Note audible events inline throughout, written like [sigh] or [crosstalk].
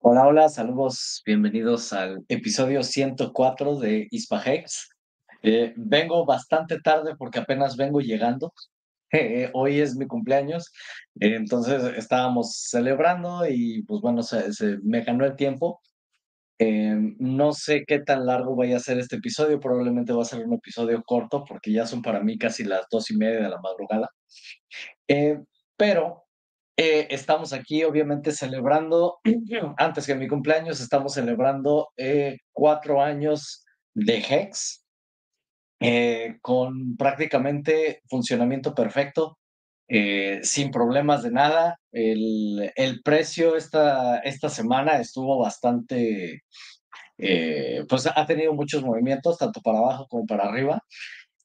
Hola, hola, saludos, bienvenidos al episodio 104 de Hispahex. Eh, vengo bastante tarde porque apenas vengo llegando. [laughs] Eh, hoy es mi cumpleaños, eh, entonces estábamos celebrando y pues bueno, se, se me ganó el tiempo. no sé qué tan largo vaya a ser este episodio, probablemente va a ser un episodio corto porque ya son para mí casi las dos y media de la madrugada. pero eh, estamos aquí, obviamente, celebrando, [clears throat] antes que mi cumpleaños, estamos celebrando eh, cuatro años de Hex, eh, con prácticamente funcionamiento perfecto, sin problemas de nada. El, el precio esta, esta semana estuvo bastante, pues ha tenido muchos movimientos, tanto para abajo como para arriba.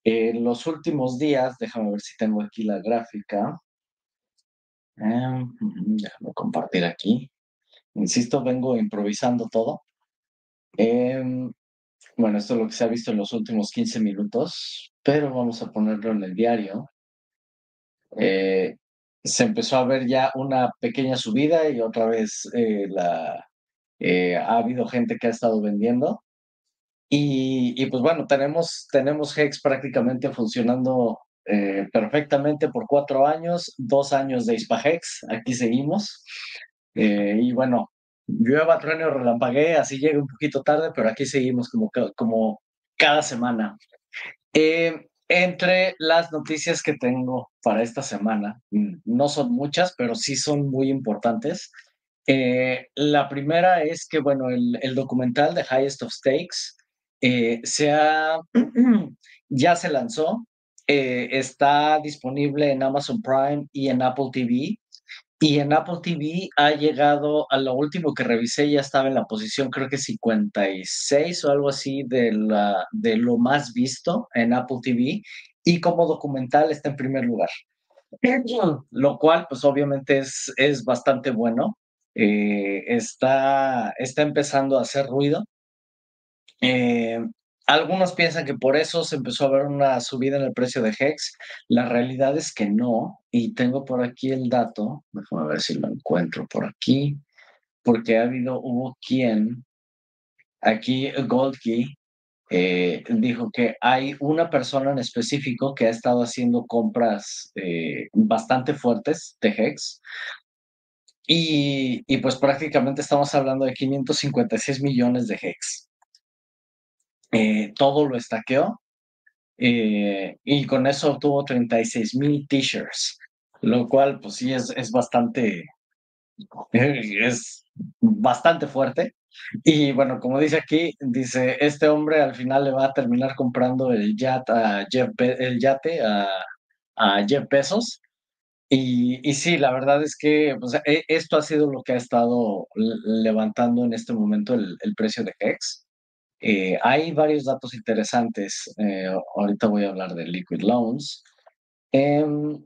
En los últimos días, déjame ver si tengo aquí la gráfica. Em, déjame compartir aquí. Insisto, vengo improvisando todo. Em, bueno, esto es lo que se ha visto en los últimos 15 minutos, pero vamos a ponerlo en el diario. Eh, se empezó a ver ya una pequeña subida y otra vez eh, la, eh, ha habido gente que ha estado vendiendo. Y, y, pues bueno, tenemos, tenemos Hex prácticamente funcionando eh, perfectamente por cuatro años, dos años de Hispahex, aquí seguimos. Eh, y bueno, llueva, trueno, relampagué, así llega un poquito tarde, pero aquí seguimos como, como cada semana. Eh, entre las noticias que tengo para esta semana, mm, no son muchas, pero sí son muy importantes. la primera es que, bueno, el, el documental de Highest of Stakes se ha, [clears throat] ya se lanzó, eh, está disponible en Amazon Prime y en Apple TV. Y en Apple TV ha llegado a lo último que revisé, ya estaba en la posición creo que 56 o algo así de, la, de lo más visto en Apple TV. Y como documental está en primer lugar. [clears throat] Lo cual, pues obviamente es, es bastante bueno. Eh, está, está empezando a hacer ruido. Eh, algunos piensan que por eso se empezó a ver una subida en el precio de Hex. La realidad es que no. Y tengo por aquí el dato. Déjame ver si lo encuentro por aquí. Porque ha habido, hubo quien, aquí Goldkey, eh, dijo que hay una persona en específico que ha estado haciendo compras eh, bastante fuertes de Hex. Y, y pues prácticamente estamos hablando de 556 millones de Hex. Eh, todo lo estaqueó eh, y con eso obtuvo 36 mil t-shirts, lo cual pues sí es, es bastante, [laughs] es bastante fuerte. Y bueno, como dice aquí, dice, este hombre al final le va a terminar comprando el yate a Jeff, el yate a, a Jeff Bezos. Y, y, sí, la verdad es que pues, e, esto ha sido lo que ha estado levantando en este momento el, el precio de Hex. Eh, hay varios datos interesantes. Eh, ahorita voy a hablar de liquid loans. Em,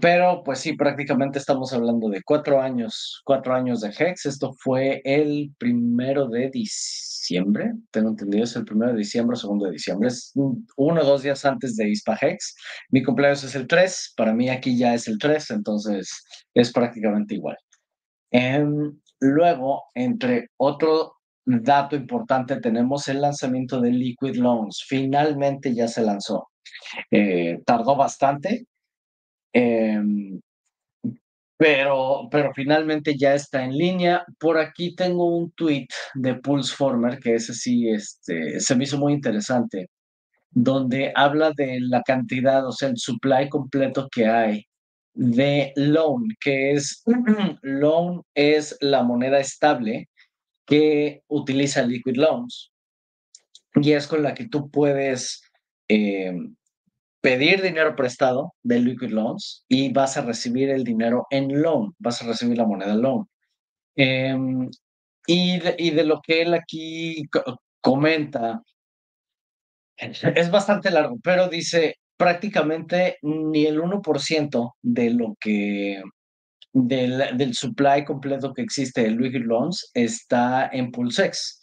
pero pues sí, prácticamente estamos hablando de cuatro años, cuatro años de Hex. Esto fue el primero de diciembre, tengo entendido, es el primero de diciembre segundo de diciembre. Es uno o dos días antes de ISPA Hex. Mi cumpleaños es el 3, para mí aquí ya es el 3, entonces es prácticamente igual. Em, luego, entre otro, dato importante, tenemos el lanzamiento de Liquid Loans. Finalmente ya se lanzó. Eh, tardó bastante, em, pero, pero finalmente ya está en línea. Por aquí tengo un tweet de Pulseformer, que ese sí este, se me hizo muy interesante, donde habla de la cantidad, o sea, el supply completo que hay de loan, que es, [clears throat] loan es la moneda estable que utiliza Liquid Loans y es con la que tú puedes eh, pedir dinero prestado de Liquid Loans y vas a recibir el dinero en loan, vas a recibir la moneda loan. Em, y, de, y, de, lo que él aquí comenta, es bastante largo, pero dice prácticamente ni el 1% de lo que del, del, supply completo que existe de Liquid Loans está en Pulsex.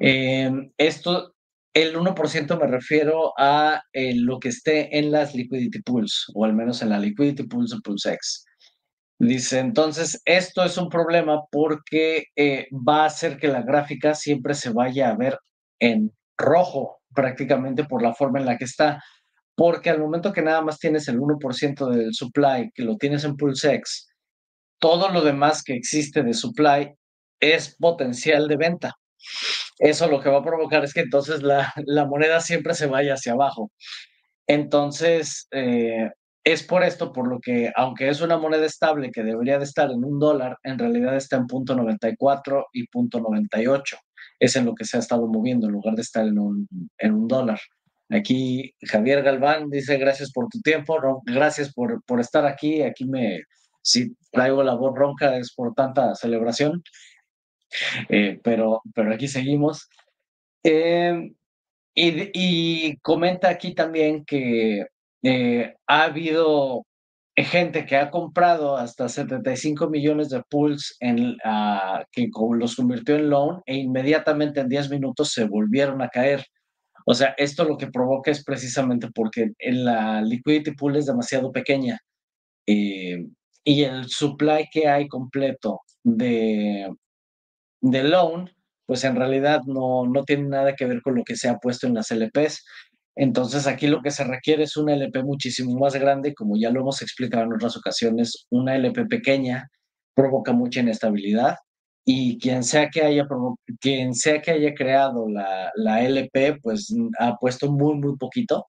Eh, esto, el 1% me refiero a eh, lo que esté en las Liquidity Pools, o al menos en la Liquidity Pools de Pulsex. Dice, entonces, esto es un problema porque eh, va a hacer que la gráfica siempre se vaya a ver en rojo, prácticamente por la forma en la que está. Porque al momento que nada más tienes el 1% del supply, que lo tienes en PulseX, todo lo demás que existe de supply es potencial de venta. Eso lo que va a provocar es que entonces la, la moneda siempre se vaya hacia abajo. Entonces, eh, es por esto por lo que, aunque es una moneda estable que debería de estar en un dólar, en realidad está en punto 94 y punto 98. Es en lo que se ha estado moviendo en lugar de estar en un, en un dólar. Aquí Javier Galván dice gracias por tu tiempo, gracias por, por estar aquí. Aquí me, si traigo la voz ronca es por tanta celebración, eh, pero, pero aquí seguimos. Eh, y, y, comenta aquí también que eh, ha habido gente que ha comprado hasta 75 millones de pools en, uh, que los convirtió en loan e inmediatamente en 10 minutos se volvieron a caer. O sea, esto lo que provoca es precisamente porque la liquidity pool es demasiado pequeña eh, y el supply que hay completo de, de loan, pues en realidad no, no tiene nada que ver con lo que se ha puesto en las LPs. Entonces aquí lo que se requiere es una LP muchísimo más grande, como ya lo hemos explicado en otras ocasiones, una LP pequeña provoca mucha inestabilidad y quien sea que haya, quien sea que haya creado la, la LP, pues ha puesto muy, muy poquito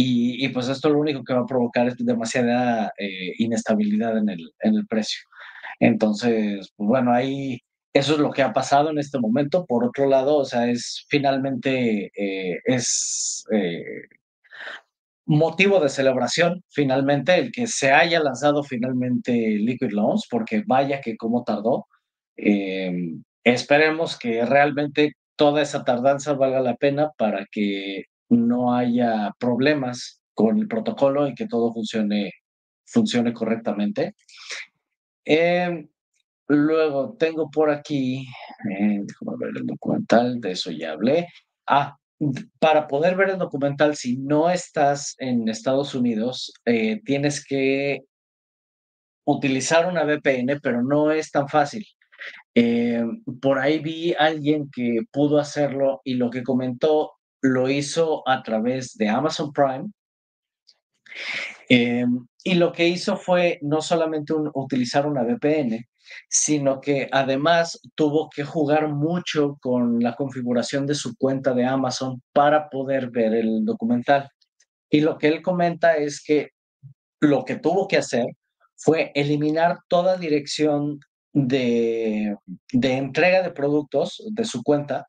y, y, pues esto lo único que va a provocar es demasiada eh, inestabilidad en el, en el precio. Entonces, pues bueno, ahí eso es lo que ha pasado en este momento. Por otro lado, o sea, es finalmente, eh, es eh, motivo de celebración, finalmente, el que se haya lanzado finalmente Liquid Loans, porque vaya que cómo tardó. Eh, esperemos que realmente toda esa tardanza valga la pena para que no haya problemas con el protocolo y que todo funcione, funcione correctamente. Eh, Luego tengo por aquí, eh, déjame ver el documental, de eso ya hablé. Ah, para poder ver el documental, si no estás en Estados Unidos, eh, tienes que utilizar una VPN, pero no es tan fácil. Por ahí vi a alguien que pudo hacerlo y lo que comentó lo hizo a través de Amazon Prime. y lo que hizo fue no solamente utilizar una VPN, sino que además tuvo que jugar mucho con la configuración de su cuenta de Amazon para poder ver el documental. Y lo que él comenta es que lo que tuvo que hacer fue eliminar toda dirección de, entrega de productos de su cuenta,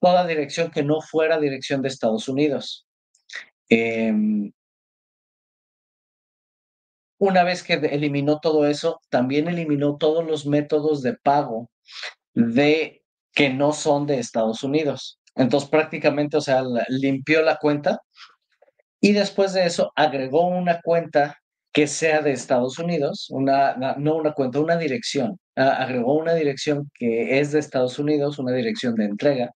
toda dirección que no fuera dirección de Estados Unidos. Em, una vez que eliminó todo eso, también eliminó todos los métodos de pago de que no son de Estados Unidos. Entonces prácticamente, o sea, limpió la cuenta y después de eso agregó una cuenta que sea de Estados Unidos, una, no una cuenta, una dirección. agregó una dirección que es de Estados Unidos, una dirección de entrega.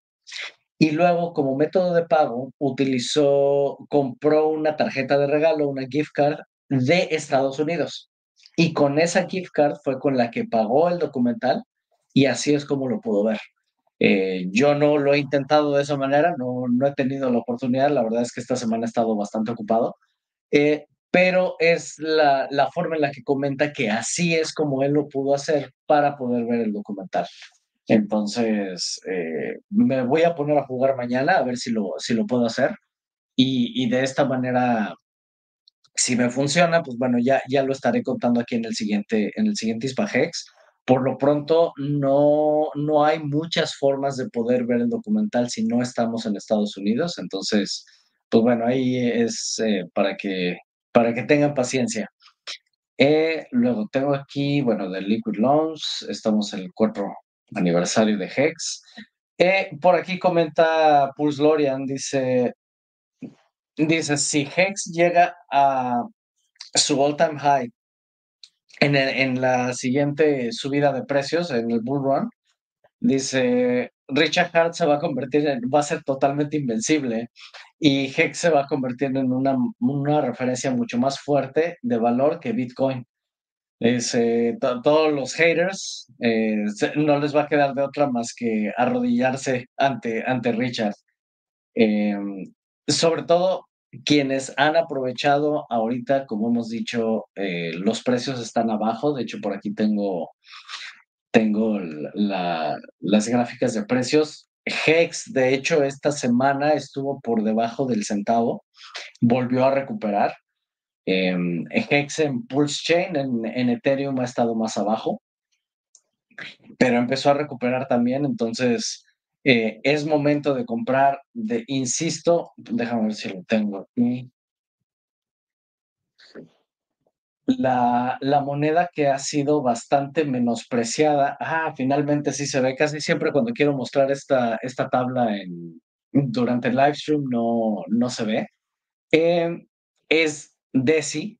Y luego, como método de pago, utilizó, compró una tarjeta de regalo, una gift card de Estados Unidos. Y con esa gift card fue con la que pagó el documental y así es como lo pudo ver. Eh, yo no lo he intentado de esa manera, no, no he tenido la oportunidad, la verdad es que esta semana he estado bastante ocupado, eh, pero es la, la, forma en la que comenta que así es como él lo pudo hacer para poder ver el documental. Entonces, eh, me voy a poner a jugar mañana a ver si lo, si lo puedo hacer y, y de esta manera si me funciona, pues bueno, ya, ya lo estaré contando aquí en el siguiente, en el siguiente Ispagex. Por lo pronto, no, no hay muchas formas de poder ver el documental si no estamos en Estados Unidos. Entonces, pues bueno, ahí es eh, para, que, para que tengan paciencia. Eh, luego tengo aquí, bueno, de Liquid Loans, estamos en el cuarto aniversario de Hex. Eh, por aquí comenta Pulse Lorian, dice, Dice, si Hex llega a su all-time high en, en, la siguiente subida de precios, en el bull run, dice, Richard Hart se va a convertir en, va a ser totalmente invencible y Hex se va a convertir en una, una referencia mucho más fuerte de valor que Bitcoin. Eh, to- todos los haters eh, no les va a quedar de otra más que arrodillarse ante, ante Richard. Em, sobre todo quienes han aprovechado ahorita, como hemos dicho, eh, los precios están abajo. De hecho, por aquí tengo, tengo las gráficas de precios. Hex, de hecho, esta semana estuvo por debajo del centavo, volvió a recuperar. Em, Hex en Pulse Chain, en, en Ethereum ha estado más abajo, pero empezó a recuperar también, entonces eh, es momento de comprar, de, insisto, déjame ver si lo tengo aquí. La, la moneda que ha sido bastante menospreciada, ah, finalmente sí se ve, casi siempre cuando quiero mostrar esta, esta tabla en, durante el live stream no, no se ve, Em, es DESI,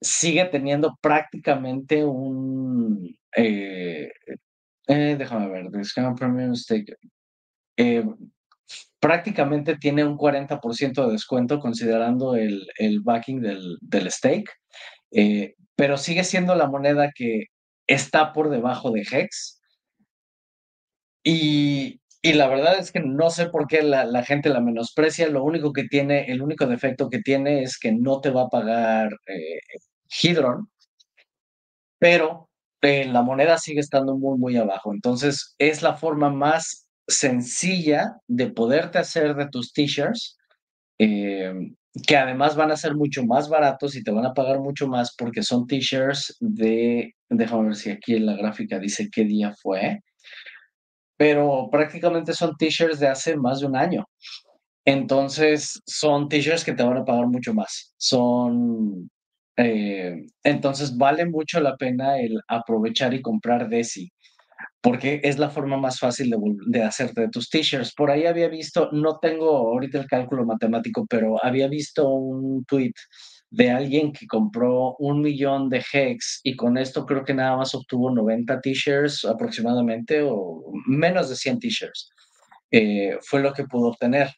sigue teniendo prácticamente un, eh, eh, déjame ver, Discount Premium eh, prácticamente tiene un 40% de descuento considerando el, el backing del, del stake, eh, pero sigue siendo la moneda que está por debajo de Hex. Y, y la verdad es que no sé por qué la, gente la menosprecia, lo único que tiene, el único defecto que tiene es que no te va a pagar eh, Hedron, pero eh, la moneda sigue estando muy, muy abajo. Entonces, es la forma más sencilla de poderte hacer de tus t-shirts, eh, que además van a ser mucho más baratos y te van a pagar mucho más porque son t-shirts de, déjame ver si aquí en la gráfica dice qué día fue, pero prácticamente son t-shirts de hace más de un año. Entonces, son t-shirts que te van a pagar mucho más. Son, eh, entonces, vale mucho la pena el aprovechar y comprar Desi, porque es la forma más fácil de, de hacerte de tus t-shirts. Por ahí había visto, no tengo ahorita el cálculo matemático, pero había visto un tweet de alguien que compró un millón de Hex y con esto creo que nada más obtuvo 90 t-shirts aproximadamente o menos de 100 t-shirts eh, fue lo que pudo obtener.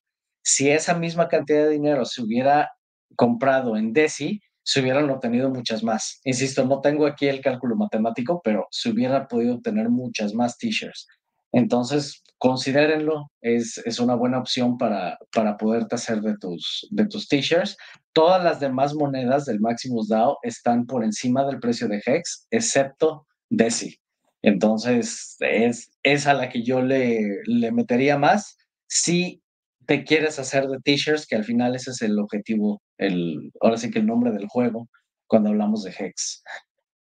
Si esa misma cantidad de dinero se hubiera comprado en DESI, se hubieran obtenido muchas más. Insisto, no tengo aquí el cálculo matemático, pero se hubiera podido obtener muchas más t-shirts. Entonces, considérenlo, es, es una buena opción para, para poderte hacer de tus, de tus t-shirts. Todas las demás monedas del Maximus DAO están por encima del precio de Hex, excepto DESI. Entonces, es, es a la que yo le, le metería más si te quieres hacer de t-shirts, que al final ese es el objetivo, el, ahora sí que el nombre del juego, cuando hablamos de Hex.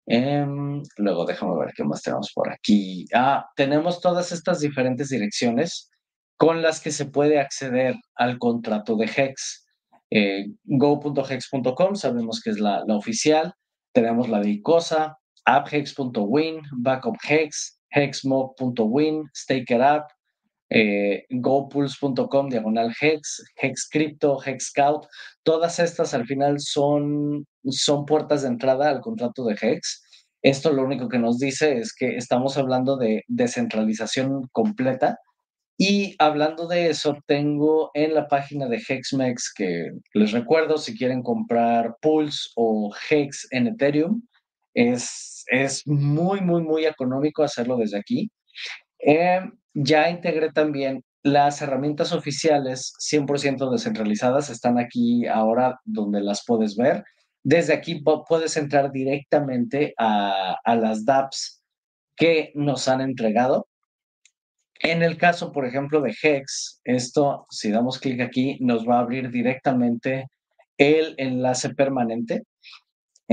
Em, luego déjame ver qué más tenemos por aquí. Ah, tenemos todas estas diferentes direcciones con las que se puede acceder al contrato de Hex. Eh, go.hex.com, sabemos que es la, la oficial. Tenemos la de ICOSA, apphex.win, backuphex, hexmob.win, stakerup, eh, diagonal hex, hex crypto, hex scout. Todas estas al final son, son puertas de entrada al contrato de hex. Esto lo único que nos dice es que estamos hablando de descentralización completa. Y hablando de eso, tengo en la página de Hexmex que les recuerdo, si quieren comprar Pulse o Hex en Ethereum, es, es muy, muy, muy económico hacerlo desde aquí. Eh, ya integré también las herramientas oficiales 100% descentralizadas, están aquí ahora donde las puedes ver. Desde aquí pu- puedes entrar directamente a, a las dApps que nos han entregado. En el caso, por ejemplo, de Hex, esto, si damos clic aquí, nos va a abrir directamente el enlace permanente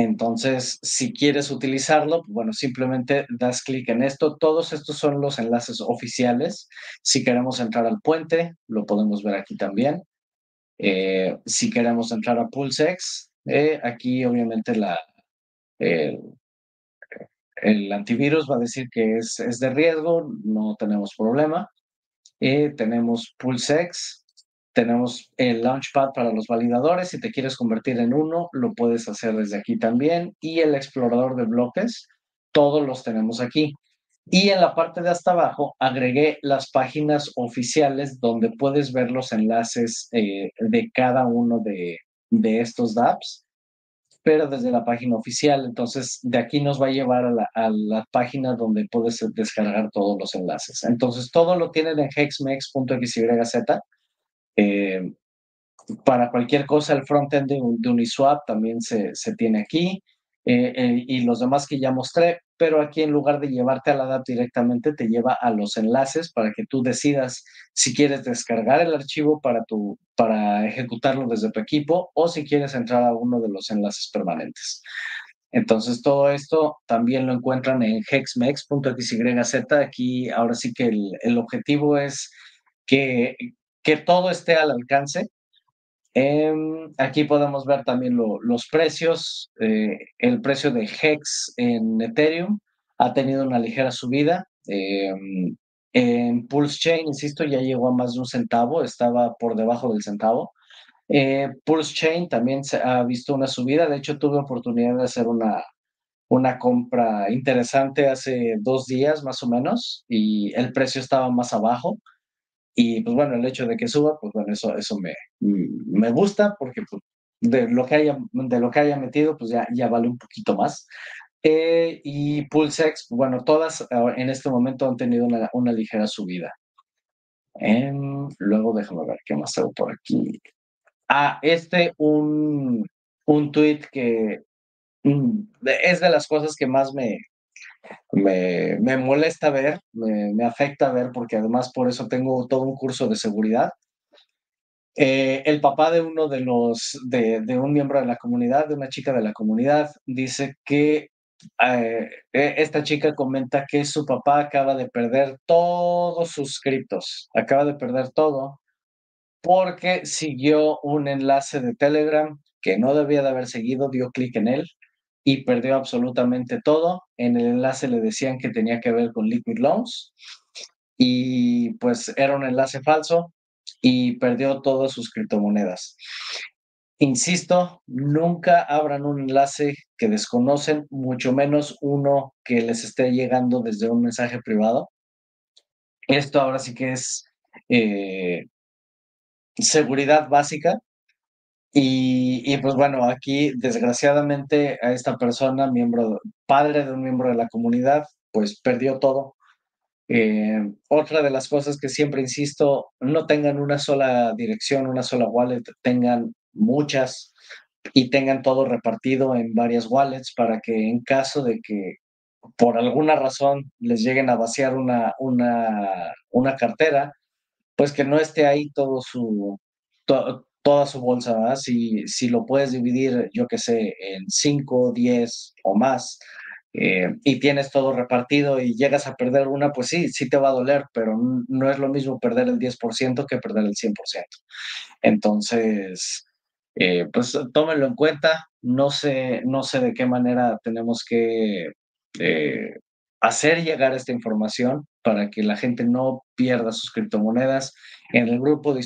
entonces, si quieres utilizarlo, bueno, simplemente das clic en esto. Todos estos son los enlaces oficiales. Si queremos entrar al puente, lo podemos ver aquí también. Eh, si queremos entrar a PulseX, eh, aquí obviamente la, el, antivirus va a decir que es, es de riesgo, no tenemos problema. Eh, tenemos PulseX, tenemos el Launchpad para los validadores. Si te quieres convertir en uno, lo puedes hacer desde aquí también. Y el explorador de bloques, todos los tenemos aquí. Y en la parte de hasta abajo agregué las páginas oficiales donde puedes ver los enlaces eh, de cada uno de, de estos dApps pero desde la página oficial. Entonces, de aquí nos va a llevar a la, a la página donde puedes descargar todos los enlaces. Entonces, todo lo tienen en hexmex.xyz. Eh, para cualquier cosa, el frontend de, de Uniswap también se, se tiene aquí. Eh, eh, y los demás que ya mostré, pero aquí en lugar de llevarte a la DAP directamente, te lleva a los enlaces para que tú decidas si quieres descargar el archivo para, tu, para ejecutarlo desde tu equipo o si quieres entrar a uno de los enlaces permanentes. Entonces, todo esto también lo encuentran en hexmex.xyz. Aquí, ahora sí que el, el objetivo es que, que todo esté al alcance Em, aquí podemos ver también los precios. Eh, el precio de Hex en Ethereum ha tenido una ligera subida. Em, en Pulse Chain, insisto, ya llegó a más de un centavo, estaba por debajo del centavo. Eh, Pulse Chain también se ha visto una subida. De hecho, tuve oportunidad de hacer una, una compra interesante hace dos días más o menos y el precio estaba más abajo. Y pues bueno, el hecho de que suba, pues bueno, eso, eso me, me gusta porque pues, de, lo que haya, de lo que haya metido, pues ya, ya vale un poquito más. Eh, y PulseX, bueno, todas ah, en este momento han tenido una, una ligera subida. Em, luego déjame ver qué más hago por aquí. Ah, este, un, un tweet que mm, es de las cosas que más me, me, me molesta ver, me, me, afecta ver, porque además por eso tengo todo un curso de seguridad. Eh, el papá de uno de los, de, de, un miembro de la comunidad, de una chica de la comunidad, dice que eh, e, esta chica comenta que su papá acaba de perder todos sus criptos, acaba de perder todo porque siguió un enlace de Telegram que no debía de haber seguido, dio clic en él y perdió absolutamente todo. En el enlace le decían que tenía que ver con Liquid Loans y pues era un enlace falso y perdió todas sus criptomonedas. Insisto, nunca abran un enlace que desconocen, mucho menos uno que les esté llegando desde un mensaje privado. Esto ahora sí que es eh, seguridad básica y, pues bueno, aquí desgraciadamente a esta persona, miembro, padre de un miembro de la comunidad, pues perdió todo. Eh, otra de las cosas que siempre insisto, no tengan una sola dirección, una sola wallet, tengan muchas y tengan todo repartido en varias wallets para que en caso de que por alguna razón les lleguen a vaciar una, una, una cartera, pues que no esté ahí todo su, toda su bolsa, Si, si lo puedes dividir, yo que sé, en 5, 10 o más, eh, y tienes todo repartido y llegas a perder una, pues sí, sí te va a doler, pero no es lo mismo perder el 10% que perder el 100%. Entonces, eh, pues tómenlo en cuenta. No sé, no sé de qué manera tenemos que eh, hacer llegar esta información para que la gente no pierda sus criptomonedas. En el grupo de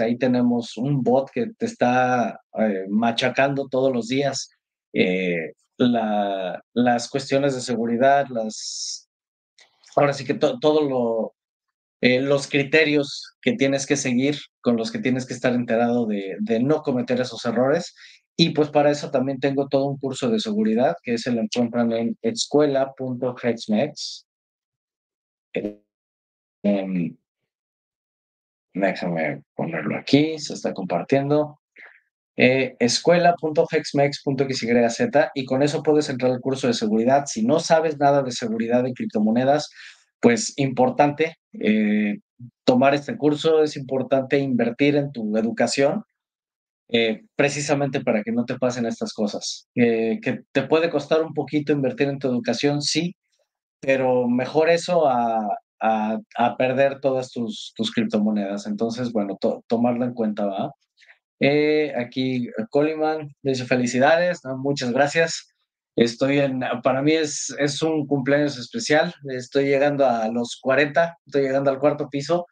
ahí tenemos un bot que te está eh, machacando todos los días eh, la, las cuestiones de seguridad, las, ahora sí que lo, eh, los criterios que tienes que seguir, con los que tienes que estar enterado de, de no cometer esos errores. Y pues para eso también tengo todo un curso de seguridad que se lo encuentran en escuela.hexmex. Eh, déjame ponerlo aquí, se está compartiendo. Eh, escuela.hexmex.xyz y con eso puedes entrar al curso de seguridad. Si no sabes nada de seguridad en criptomonedas, pues importante eh, tomar este curso, es importante invertir en tu educación eh, precisamente para que no te pasen estas cosas. Que te puede costar un poquito invertir en tu educación, sí, pero mejor eso a, a, perder todas tus, tus, criptomonedas. Entonces, bueno, tomarlo en cuenta, ¿va? Eh, aquí Coleman dice felicidades, muchas gracias. Estoy en, para mí es, es un cumpleaños especial, estoy llegando a los 40, estoy llegando al cuarto piso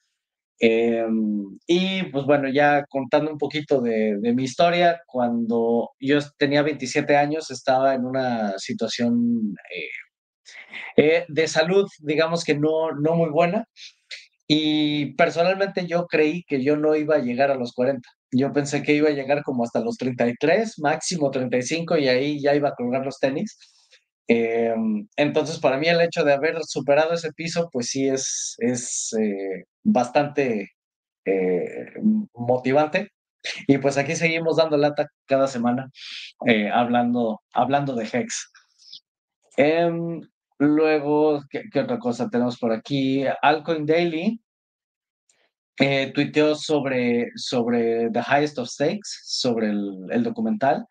Em, y pues bueno, ya contando un poquito de, mi historia, cuando yo tenía 27 años estaba en una situación eh, eh, de salud, digamos que no, no muy buena. Y personalmente yo creí que yo no iba a llegar a los 40. Yo pensé que iba a llegar como hasta los 33, máximo 35, y ahí ya iba a colgar los tenis. Em, entonces, para mí el hecho de haber superado ese piso, pues sí es, es eh, bastante eh, motivante. Y pues aquí seguimos dando lata cada semana, eh, hablando, hablando de Hex. Em, luego, ¿qué, ¿qué, otra cosa tenemos por aquí? Alcoin Daily eh, tuiteó sobre, sobre The Highest of Stakes, sobre el, el, documental,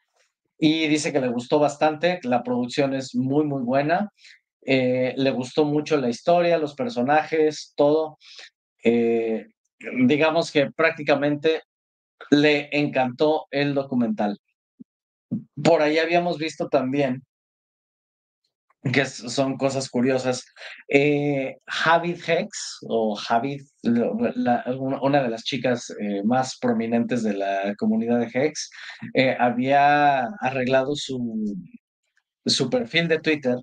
y dice que le gustó bastante, la producción es muy, muy buena, eh, le gustó mucho la historia, los personajes, todo. Eh, digamos que prácticamente le encantó el documental. Por ahí habíamos visto también que son cosas curiosas. Eh, Javid Hex, o Javid, una de las chicas eh, más prominentes de la comunidad de Hex, había arreglado su, perfil de Twitter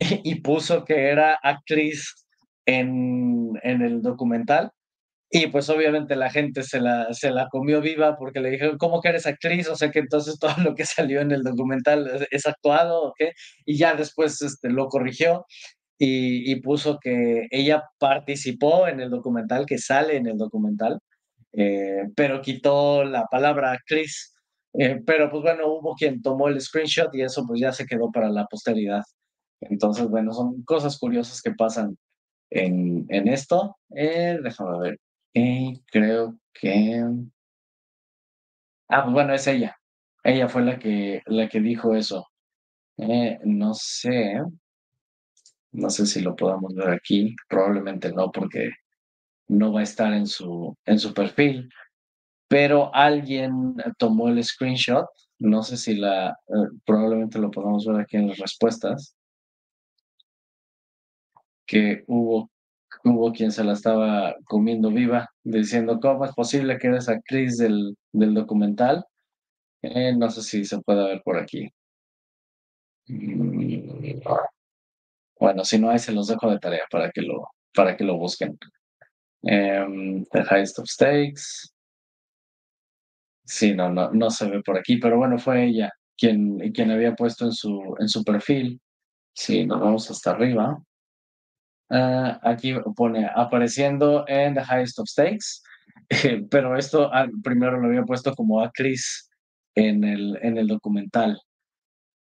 [laughs] y puso que era actriz en, en el documental y pues obviamente la gente se la, se la comió viva porque le dijeron, ¿cómo que eres actriz? O sea que entonces todo lo que [laughs] salió en el documental es actuado o qué. Y ya después este, lo corrigió y, y, puso que ella participó en el documental, que sale en el documental, eh, pero quitó la palabra actriz. Eh, pero pues bueno, hubo quien tomó el screenshot y eso pues ya se quedó para la posteridad. Entonces, bueno, son cosas curiosas que pasan en, en esto. Eh, déjame ver. Y creo que... Ah, pues bueno, es ella. Ella fue la que, la que dijo eso. Eh, no sé. No sé si lo podamos ver aquí. Probablemente no, porque no va a estar en su, en su perfil. Pero alguien tomó el screenshot. No sé si la... Eh, probablemente lo podamos ver aquí en las respuestas. Que hubo hubo quien se la estaba comiendo viva, diciendo, ¿cómo es posible que eres actriz del, del documental? Eh, no sé si se puede ver por aquí. Mm, bueno, si no hay, se los dejo de tarea para que lo, para que lo busquen. Um, the Highest of Stakes. Sí, no, no, no se ve por aquí, pero bueno, fue ella quien, quien había puesto en su, en su perfil. Sí, nos vamos hasta arriba. Uh, aquí pone apareciendo en The Highest of Stakes, [laughs] pero esto ah, primero lo había puesto como actriz en el, en el documental.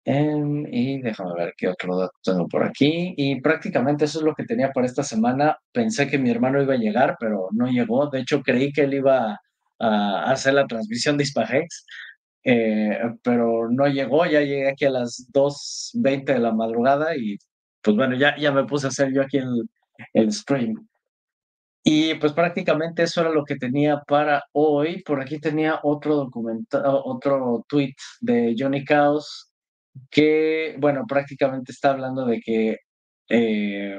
Um, y déjame ver qué otro dato tengo por aquí. Y prácticamente eso es lo que tenía para esta semana. Pensé que mi hermano iba a llegar, pero no llegó. De hecho, creí que él iba a hacer la transmisión de Hispagex, eh, pero no llegó. Ya llegué aquí a las 2.20 de la madrugada y pues bueno, ya, ya me puse a hacer yo aquí el, el stream. Y pues prácticamente eso era lo que tenía para hoy. Por aquí tenía otro documento, otro tweet de Johnny Chaos que, bueno, prácticamente está hablando de que eh,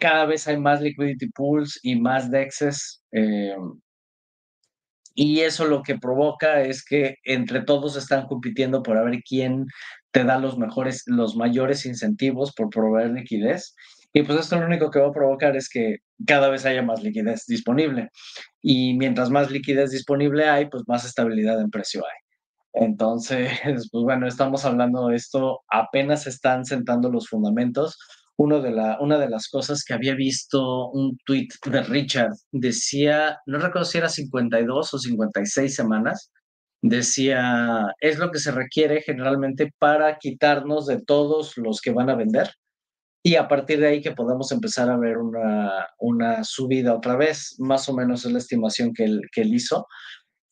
cada vez hay más liquidity pools y más dexes. Eh, y eso lo que provoca es que entre todos están compitiendo por a ver quién te da los mejores, los mayores incentivos por proveer liquidez. Y pues esto lo único que va a provocar es que cada vez haya más liquidez disponible. Y mientras más liquidez disponible hay, pues más estabilidad en precio hay. Entonces, [laughs] pues bueno, estamos hablando de esto, apenas están sentando los fundamentos. Uno de la, una de las cosas que había visto un tweet de Richard decía, no recuerdo si era 52 o 56 semanas, decía, es lo que se requiere generalmente para quitarnos de todos los que van a vender y a partir de ahí que podamos empezar a ver una, una subida otra vez, más o menos es la estimación que él, que él hizo.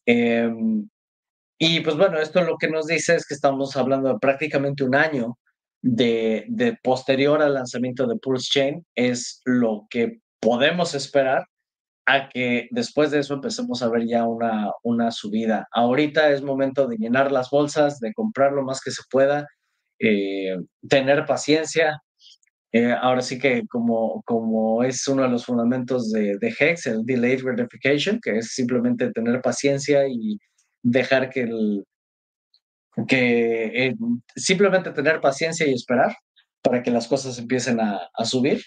Eh, y pues bueno, esto lo que nos dice es que estamos hablando de prácticamente un año de, posterior al lanzamiento de Pulse Chain, es lo que podemos esperar a que después de eso empecemos a ver ya una, una subida. Ahorita es momento de llenar las bolsas, de comprar lo más que se pueda, eh, tener paciencia. Eh, ahora sí que como, como es uno de los fundamentos de, de HEX, el Delayed Gratification, que es simplemente tener paciencia y dejar que el, que eh, simplemente tener paciencia y esperar para que las cosas empiecen a, subir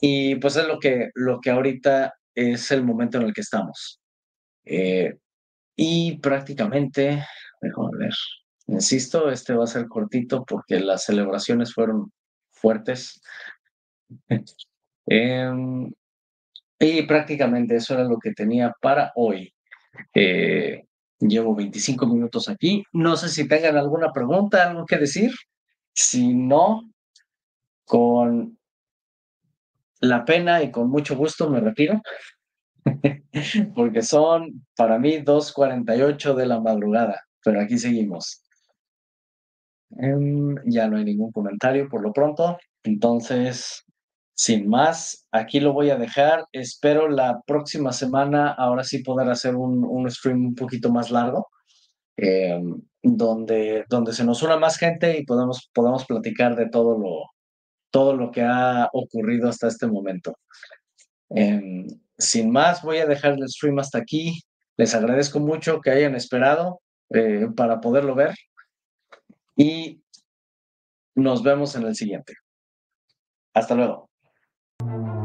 Y pues es lo que, lo que ahorita es el momento en el que estamos. Eh, y prácticamente, déjame ver, insisto, este va a ser cortito porque las celebraciones fueron fuertes. [laughs] Em, y prácticamente eso era lo que tenía para hoy. Eh, llevo 25 minutos aquí. No sé si tengan alguna pregunta, algo que decir. Si no, con la pena y con mucho gusto me retiro. [laughs] Porque son para mí 2.48 de la madrugada, pero aquí seguimos. Em, ya no hay ningún comentario por lo pronto. Entonces, sin más, aquí lo voy a dejar. Espero la próxima semana, ahora sí poder hacer un, stream un poquito más largo, em, donde, donde se nos una más gente y podamos, podamos platicar de todo lo, todo lo que ha ocurrido hasta este momento. Em, sin más, voy a dejar el stream hasta aquí. Les agradezco mucho que hayan esperado eh, para poderlo ver y nos vemos en el siguiente. Hasta luego. Thank you.